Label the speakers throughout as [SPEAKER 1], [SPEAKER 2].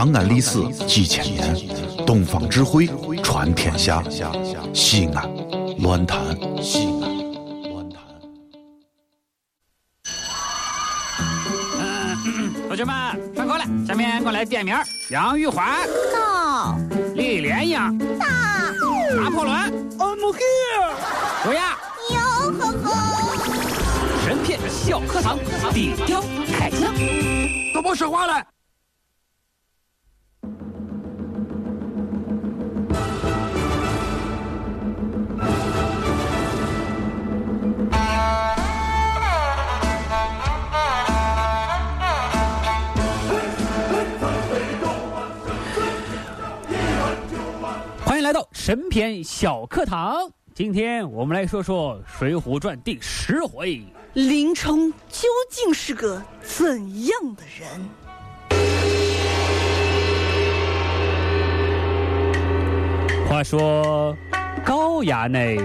[SPEAKER 1] 长安历史几千年，东方智慧传天下。西安，乱谈西安，乱谈。
[SPEAKER 2] 同学们上课了，下面给我来点名：杨玉环、
[SPEAKER 3] 到
[SPEAKER 2] 李莲英、
[SPEAKER 3] 到
[SPEAKER 2] 拿破仑、
[SPEAKER 4] I'm here。
[SPEAKER 2] 卓雅。
[SPEAKER 3] 哟呵呵，
[SPEAKER 2] 神片小课堂，低调开讲。
[SPEAKER 4] 都别说话了。
[SPEAKER 2] 迎来到神篇小课堂。今天我们来说说《水浒传》第十回。
[SPEAKER 3] 林冲究竟是个怎样的人？
[SPEAKER 2] 话说，高衙内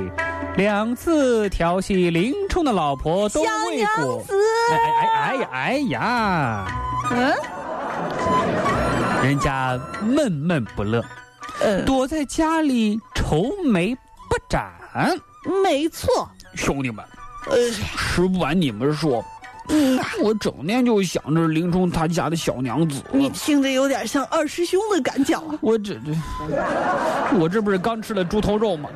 [SPEAKER 2] 两次调戏林冲的老婆都未果。
[SPEAKER 3] 子，
[SPEAKER 2] 哎哎哎呀哎呀！
[SPEAKER 3] 嗯
[SPEAKER 2] 人家闷闷不乐，
[SPEAKER 3] 呃，
[SPEAKER 2] 躲在家里愁眉不展。
[SPEAKER 3] 没错，
[SPEAKER 2] 兄弟们，
[SPEAKER 3] 呃，
[SPEAKER 2] 实不完你们说，
[SPEAKER 3] 嗯，
[SPEAKER 2] 我整天就想着林冲他家的小娘子。
[SPEAKER 3] 你听着有点像二师兄的感觉啊。
[SPEAKER 2] 我这这，我这不是刚吃了猪头肉吗？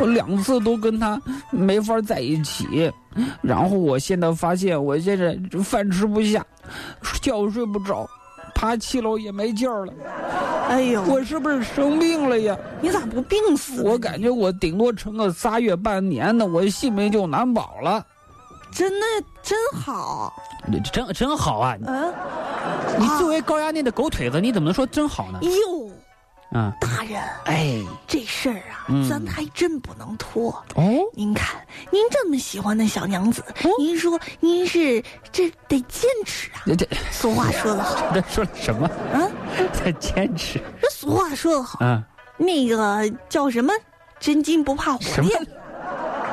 [SPEAKER 2] 我两次都跟他没法在一起，然后我现在发现我现在饭吃不下，觉睡不着，爬七楼也没劲儿了。
[SPEAKER 3] 哎呦，
[SPEAKER 2] 我是不是生病了呀？
[SPEAKER 3] 你咋不病死？
[SPEAKER 2] 我感觉我顶多撑个仨月半年的，我性命就难保了。
[SPEAKER 3] 真的真好，
[SPEAKER 2] 真真好啊！
[SPEAKER 3] 嗯，
[SPEAKER 2] 你作为高压内的狗腿子，你怎么能说真好呢？
[SPEAKER 3] 哟，
[SPEAKER 2] 啊，
[SPEAKER 3] 大人，
[SPEAKER 2] 哎，
[SPEAKER 3] 这事儿啊，
[SPEAKER 2] 嗯。
[SPEAKER 3] 咱还真不能拖。
[SPEAKER 2] 哦，
[SPEAKER 3] 您看，您这么喜欢那小娘子，
[SPEAKER 2] 哦。
[SPEAKER 3] 您说您是这得坚持啊。
[SPEAKER 2] 这这。
[SPEAKER 3] 俗话说得好，
[SPEAKER 2] 这说了什么？
[SPEAKER 3] 啊，
[SPEAKER 2] 在坚持。
[SPEAKER 3] 这俗话说得好，
[SPEAKER 2] 啊？
[SPEAKER 3] 那个叫什么？真金不怕火炼，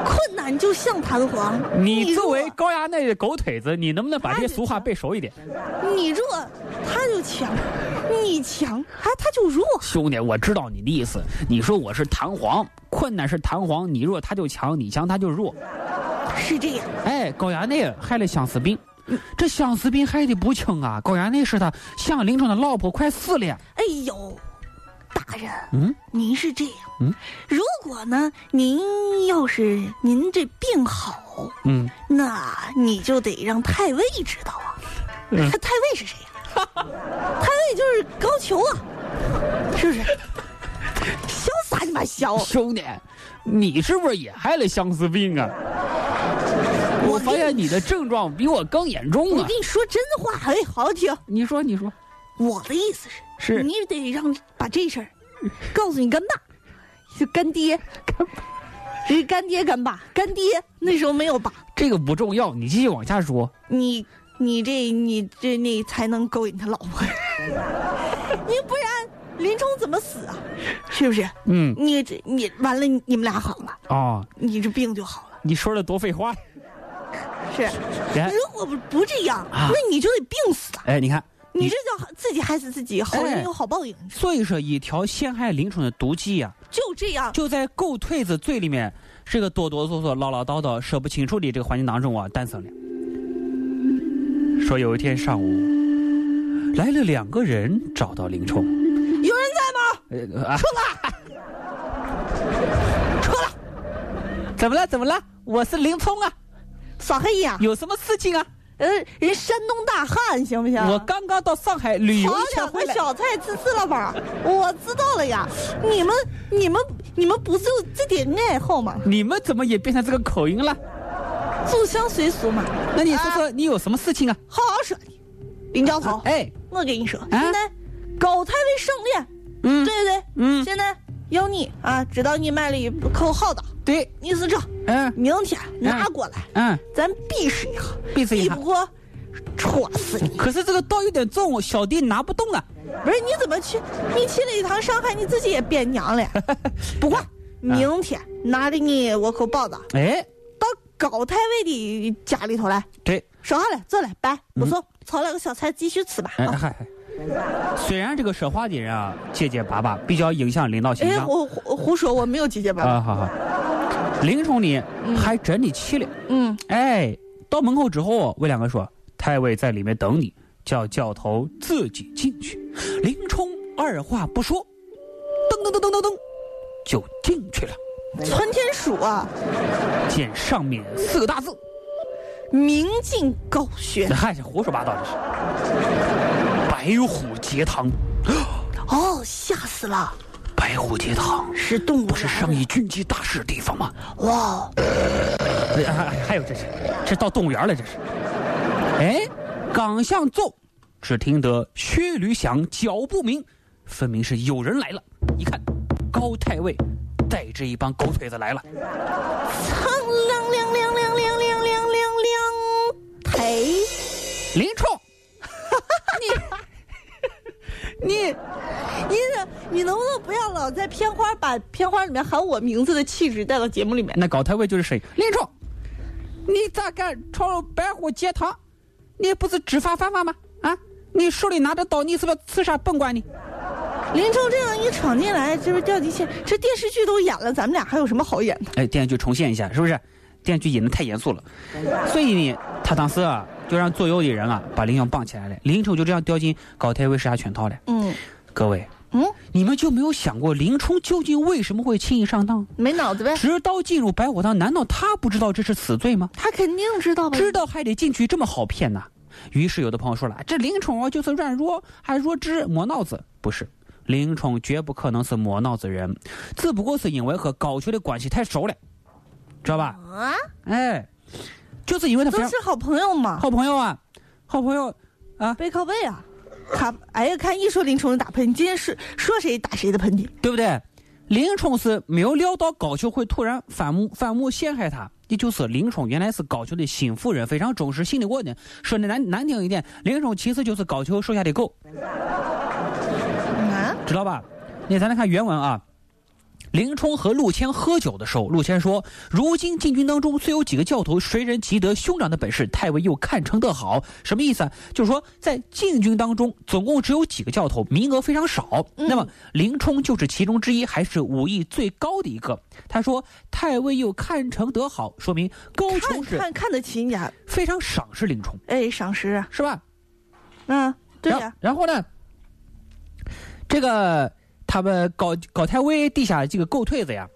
[SPEAKER 3] 困难就像弹簧。
[SPEAKER 2] 你作为高衙内的狗腿子，你能不能把这些俗话背熟一点？
[SPEAKER 3] 你弱，他就强；你强，他他就弱。
[SPEAKER 2] 兄弟，我知道你的意思。你说我是弹簧，困难是弹簧，你弱他就强，你强他就弱。
[SPEAKER 3] 是这样，
[SPEAKER 2] 哎，高衙内害了相思病，这相思病害的不轻啊！高衙内是他向林冲的老婆快死了呀。
[SPEAKER 3] 哎呦，大人，
[SPEAKER 2] 嗯，
[SPEAKER 3] 您是这样，
[SPEAKER 2] 嗯，
[SPEAKER 3] 如果呢，您要是您这病好，
[SPEAKER 2] 嗯，
[SPEAKER 3] 那你就得让太尉知道啊。
[SPEAKER 2] 嗯
[SPEAKER 3] 太太尉是谁呀、太尉就是高俅啊，是不是？潇洒你妈潇？
[SPEAKER 2] 兄弟，你是不是也害了相思病啊？我发现你的症状比我更严重啊！
[SPEAKER 3] 我跟你说真话，哎，好好听。
[SPEAKER 2] 你说，你说，
[SPEAKER 3] 我的意思是，
[SPEAKER 2] 是
[SPEAKER 3] 你得让把这事儿告诉你干爸，就干爹，是干爹干爸，干爹那时候没有爸，
[SPEAKER 2] 这个不重要，你继续往下说。
[SPEAKER 3] 你你这你这那才能勾引他老婆，你不然林冲怎么死啊？是不是？
[SPEAKER 2] 嗯，
[SPEAKER 3] 你这你完了，你们俩好了，
[SPEAKER 2] 哦，
[SPEAKER 3] 你这病就好了。
[SPEAKER 2] 你说的多废话。
[SPEAKER 3] 是，
[SPEAKER 2] 哎
[SPEAKER 3] 如果不不这样，
[SPEAKER 2] 啊
[SPEAKER 3] 那你就得病死啊！
[SPEAKER 2] 哎，你看，
[SPEAKER 3] 你这叫自己害死自己，好
[SPEAKER 2] 哎
[SPEAKER 3] 人有好报应，
[SPEAKER 2] 所以说一条陷害林冲的毒计呀、
[SPEAKER 3] 就这样。
[SPEAKER 2] 就在狗腿子嘴里面，这个哆哆嗦嗦、唠唠叨叨、说不清楚的这个环境当中啊，诞生了。说有一天上午，来了两个人找到林冲，
[SPEAKER 3] 有人在吗？
[SPEAKER 2] 呃啊，
[SPEAKER 3] 出来！
[SPEAKER 2] 怎么了？怎么了？我是林冲啊，
[SPEAKER 3] 耍黑呀！
[SPEAKER 2] 有什么事情啊？
[SPEAKER 3] 呃，人山东大汉行不行？
[SPEAKER 2] 我刚刚到上海旅游
[SPEAKER 3] 好
[SPEAKER 2] 一圈
[SPEAKER 3] 两
[SPEAKER 2] 回
[SPEAKER 3] 小菜吃吃了吧？我知道了呀，你们、你们、你们不就这点爱好吗？
[SPEAKER 2] 你们怎么也变成这个口音了？
[SPEAKER 3] 入乡随俗嘛。
[SPEAKER 2] 那你说说，你有什么事情啊？
[SPEAKER 3] 好好说你，林教头，
[SPEAKER 2] 哎，
[SPEAKER 3] 我跟你说，
[SPEAKER 2] 啊
[SPEAKER 3] 现在高太尉升殿，
[SPEAKER 2] 嗯
[SPEAKER 3] 对不对？
[SPEAKER 2] 嗯
[SPEAKER 3] 现在要你啊，知道你买了一口好的，
[SPEAKER 2] 对，
[SPEAKER 3] 你是这，
[SPEAKER 2] 嗯
[SPEAKER 3] 明天拿过来，
[SPEAKER 2] 嗯，
[SPEAKER 3] 咱比试一下，
[SPEAKER 2] 比试一下
[SPEAKER 3] 比不。过，戳死你！
[SPEAKER 2] 可是这个刀有点重，小弟拿不动啊。
[SPEAKER 3] 不是你怎么去？你去了一趟上海，你自己也变娘了。不管，明天拿着你我口包子
[SPEAKER 2] 哎，
[SPEAKER 3] 到高太尉的家里头来，
[SPEAKER 2] 对，
[SPEAKER 3] 说好了，走了，拜，不送，炒两个小菜继续吃吧。
[SPEAKER 2] 哎
[SPEAKER 3] 啊
[SPEAKER 2] 嗨嗨，虽然这个说话的人啊结结巴巴，比较影响领导形
[SPEAKER 3] 哎，
[SPEAKER 2] 象。
[SPEAKER 3] 我胡胡说，我没有结结巴
[SPEAKER 2] 啊，
[SPEAKER 3] 巴。
[SPEAKER 2] 好好。林冲呢，还真的去了。
[SPEAKER 3] 嗯，
[SPEAKER 2] 哎，到门口之后，魏两个说：“太尉在里面等你，叫教头自己进去。”林冲二话不说，噔噔噔噔噔噔，就进去了。
[SPEAKER 3] 窜天鼠啊，
[SPEAKER 2] 见上面四个大字，
[SPEAKER 3] 明镜高悬。
[SPEAKER 2] 嗨，这胡说八道，这是白虎节堂。
[SPEAKER 3] 哦，吓死了，
[SPEAKER 2] 白虎节堂
[SPEAKER 3] 是动物
[SPEAKER 2] 不是商议军机大事的地方吗？
[SPEAKER 3] 哇，
[SPEAKER 2] 哎还还还有这是，这到动物园了，这是。哎，刚想走，只听得靴履响，脚步鸣，分明是有人来了。一看，高太尉带着一帮狗腿子来了。
[SPEAKER 3] 苍亮亮亮亮亮亮亮亮亮，嘿，
[SPEAKER 2] 林冲，
[SPEAKER 3] 你，你这，你能不能不要老在片花把片花里面喊我名字的气质带到节目里面？
[SPEAKER 2] 那高太尉就是谁？林冲，你咋敢闯入白虎节堂？你不是知法犯法吗？啊，你手里拿着刀，你是不是刺杀本官呢？
[SPEAKER 3] 林冲这样一闯进来，这不是掉地线？这电视剧都演了，咱们俩还有什么好演的？
[SPEAKER 2] 哎，电视剧重现一下，是不是？电视剧演的太严肃了，所以呢，他当时啊，就让左右的人啊把林冲绑起来了，林冲就这样掉进高太尉手下圈套了。
[SPEAKER 3] 嗯
[SPEAKER 2] 各位，
[SPEAKER 3] 嗯，
[SPEAKER 2] 你们就没有想过林冲究竟为什么会轻易上当？
[SPEAKER 3] 没脑子呗？
[SPEAKER 2] 直到进入白虎堂，难道他不知道这是死罪吗？
[SPEAKER 3] 他肯定知道吧？
[SPEAKER 2] 知道还得进去，这么好骗呐？于是有的朋友说了，这林冲啊就是软弱，还弱智，磨脑子。不是，林冲绝不可能是磨脑子人，只不过是因为和高俅的关系太熟了，知道吧？
[SPEAKER 3] 啊，
[SPEAKER 2] 哎，就是因为他
[SPEAKER 3] 都是好朋友嘛，
[SPEAKER 2] 好朋友啊，好朋友啊，
[SPEAKER 3] 背靠背啊。卡，哎呀，看一说林冲打喷嚏，今天是说谁打谁的喷嚏。
[SPEAKER 2] 对不对？林冲是没有料到高俅会突然反目反目陷害他，也就是林冲原来是高俅的心腹人，非常忠实信得过的。说的难难听一点，林冲其实就是高俅手下的狗，
[SPEAKER 3] 啊，
[SPEAKER 2] 知道吧？你咱来看原文啊。林冲和陆谦喝酒的时候，陆谦说：“如今禁军当中虽有几个教头，谁人及得兄长的本事，太尉又看成得好。”什么意思啊？就是说在禁军当中，总共只有几个教头，名额非常少。那么林冲就是其中之一，还是武艺最高的一个。他说：“太尉又看成得好，说明高
[SPEAKER 3] 看
[SPEAKER 2] 俅是
[SPEAKER 3] 看看得起你，啊，
[SPEAKER 2] 非常赏识林冲，
[SPEAKER 3] 哎，赏识啊，
[SPEAKER 2] 是吧？”
[SPEAKER 3] 嗯，对
[SPEAKER 2] 然
[SPEAKER 3] 呀，
[SPEAKER 2] 然后呢，这个他们高高太尉地下这个狗腿子呀，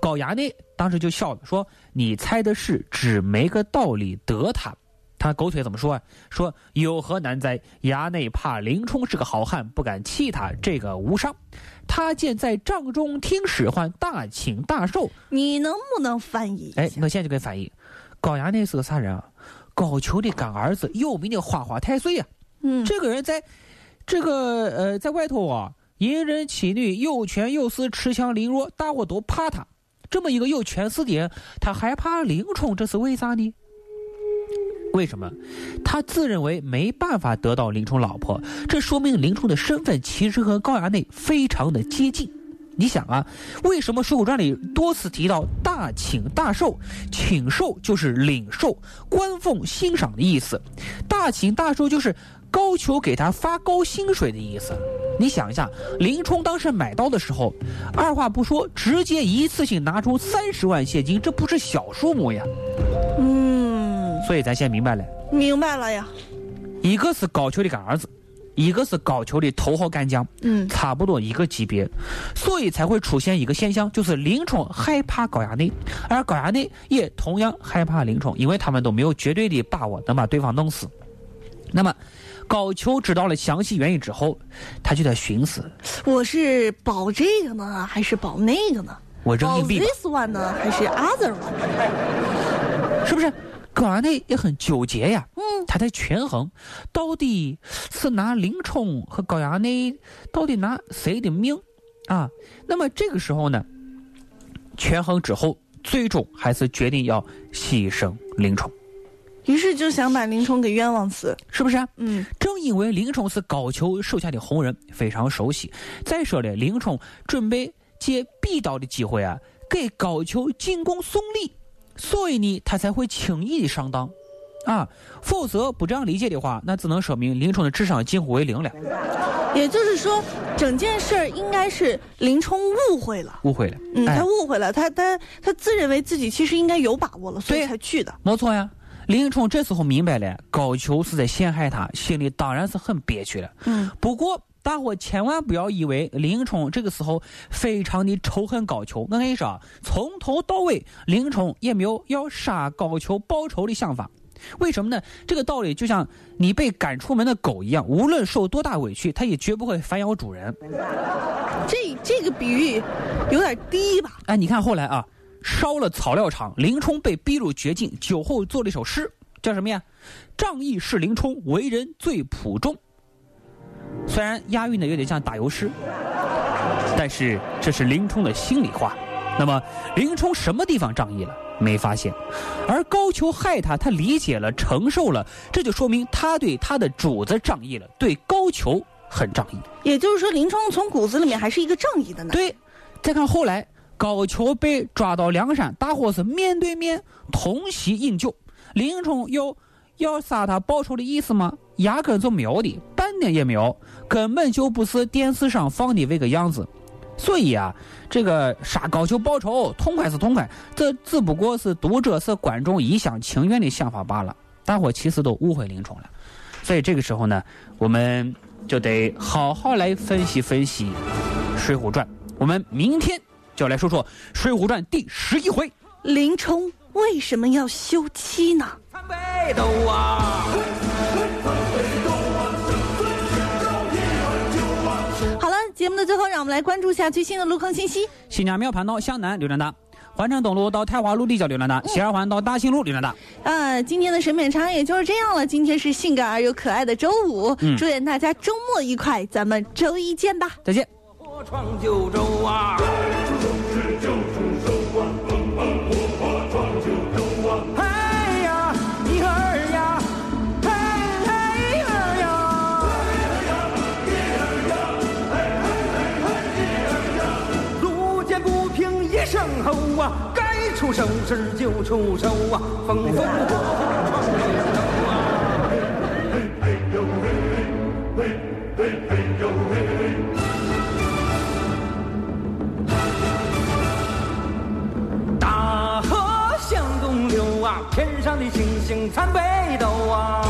[SPEAKER 2] 高衙内当时就笑了，说：“你猜的是，只没个道理得他。”他狗腿怎么说啊？说有何难哉？衙内怕林冲是个好汉，不敢欺他，这个无伤。他见在帐中听使唤，大请大受。
[SPEAKER 3] 你能不能翻译？
[SPEAKER 2] 哎，我现在就给翻译。高衙内是个啥人啊？高俅的干儿子，有名的花花太岁呀、
[SPEAKER 3] 嗯，
[SPEAKER 2] 这个人在，这个呃，在外头啊，淫人妻女，有权有势，恃强凌弱，大伙都怕他。这么一个有权势的人，他还怕林冲，这是为啥呢？为什么？他自认为没办法得到林冲老婆，这说明林冲的身份其实和高衙内非常的接近。你想啊，为什么《水浒传》里多次提到大请大受？请受就是领受、官俸、欣赏的意思，大请大受就是高俅给他发高薪水的意思。你想一下，林冲当时买刀的时候，二话不说，直接一次性拿出三十万现金，这不是小数目呀。
[SPEAKER 3] 嗯，
[SPEAKER 2] 所以咱先明白了，
[SPEAKER 3] 明白了呀。
[SPEAKER 2] 一个是高俅的干儿子，一个是高俅的头号干将，
[SPEAKER 3] 嗯，
[SPEAKER 2] 差不多一个级别，所以才会出现一个现象，就是林冲害怕高衙内，而高衙内也同样害怕林冲，因为他们都没有绝对的把握能把对方弄死。那么，高俅知道了详细原因之后，他就在寻思：
[SPEAKER 3] 我是保这个呢，还是保那个呢？
[SPEAKER 2] 我扔硬币保
[SPEAKER 3] ，this one 呢，还是 other one？
[SPEAKER 2] 是不是？高衙内也很纠结呀，
[SPEAKER 3] 嗯，
[SPEAKER 2] 他在权衡，到底是拿林冲和高衙内，到底拿谁的命啊？那么这个时候呢，权衡之后，最终还是决定要牺牲林冲，
[SPEAKER 3] 于是就想把林冲给冤枉死。
[SPEAKER 2] 是不是？
[SPEAKER 3] 嗯，
[SPEAKER 2] 正因为林冲是高俅手下的红人，非常熟悉。再说了，林冲准备借必刀的机会啊，给高俅进贡送礼，所以呢，他才会轻易的上当，啊，否则不这样理解的话，那只能说明林冲的智商近乎为零了。
[SPEAKER 3] 也就是说，整件事儿应该是林冲误会了。
[SPEAKER 2] 误会了，
[SPEAKER 3] 嗯，
[SPEAKER 2] 哎
[SPEAKER 3] 他误会了，他他他自认为自己其实应该有把握了，所以
[SPEAKER 2] 对
[SPEAKER 3] 才去的。
[SPEAKER 2] 没错呀。林冲这时候明白了，高俅是在陷害他，心里当然是很憋屈了。
[SPEAKER 3] 嗯，
[SPEAKER 2] 不过，大伙千万不要以为林冲这个时候非常的仇恨高俅。我跟你说啊，从头到尾，林冲也没有要杀高俅报仇的想法。为什么呢？这个道理就像你被赶出门的狗一样，无论受多大委屈，它也绝不会反咬主人。
[SPEAKER 3] 这这个比喻有点低吧？
[SPEAKER 2] 哎，你看后来啊，烧了草料场，林冲被逼入绝境，酒后做了一首诗，叫什么呀？仗义是林冲，为人最普重。虽然押韵的有点像打油诗，但是这是林冲的心里话。那么林冲什么地方仗义了？没发现，而高俅害他，他理解了，承受了，这就说明他对他的主子仗义了，对高俅很仗义。
[SPEAKER 3] 也就是说，林冲从骨子里面还是一个仗义的呢。
[SPEAKER 2] 对，再看后来高俅被抓到梁山，大伙是面对面同席饮酒，林冲有要杀他报仇的意思吗？压根就没有的，半点也没有，根本就不是电视上放的那个样子。所以啊，这个杀高俅报仇，痛快是痛快，这只不过是读者是观众一厢情愿的想法罢了。大伙其实都误会林冲了。所以这个时候呢，我们就得好好来分析分析《水浒传》。我们明天就来说说《水浒传》第十一回。
[SPEAKER 3] 林冲为什么要休妻呢？
[SPEAKER 4] 参北斗啊！
[SPEAKER 3] 节目的最后，让我们来关注一下最新的路况信息。
[SPEAKER 2] 新疆庙盘道向南流量大，环城东路到太华路立交流量大，西二环到大兴路流量大。
[SPEAKER 3] 呃，今天的审美差也就是这样了。今天是性感而又可爱的周五，
[SPEAKER 2] 嗯
[SPEAKER 3] 祝愿大家周末愉快，咱们周一见吧。
[SPEAKER 2] 再见。
[SPEAKER 4] 出手时就出手啊，风风火火闯九州啊！大河向东流啊，天上的星星参北斗啊。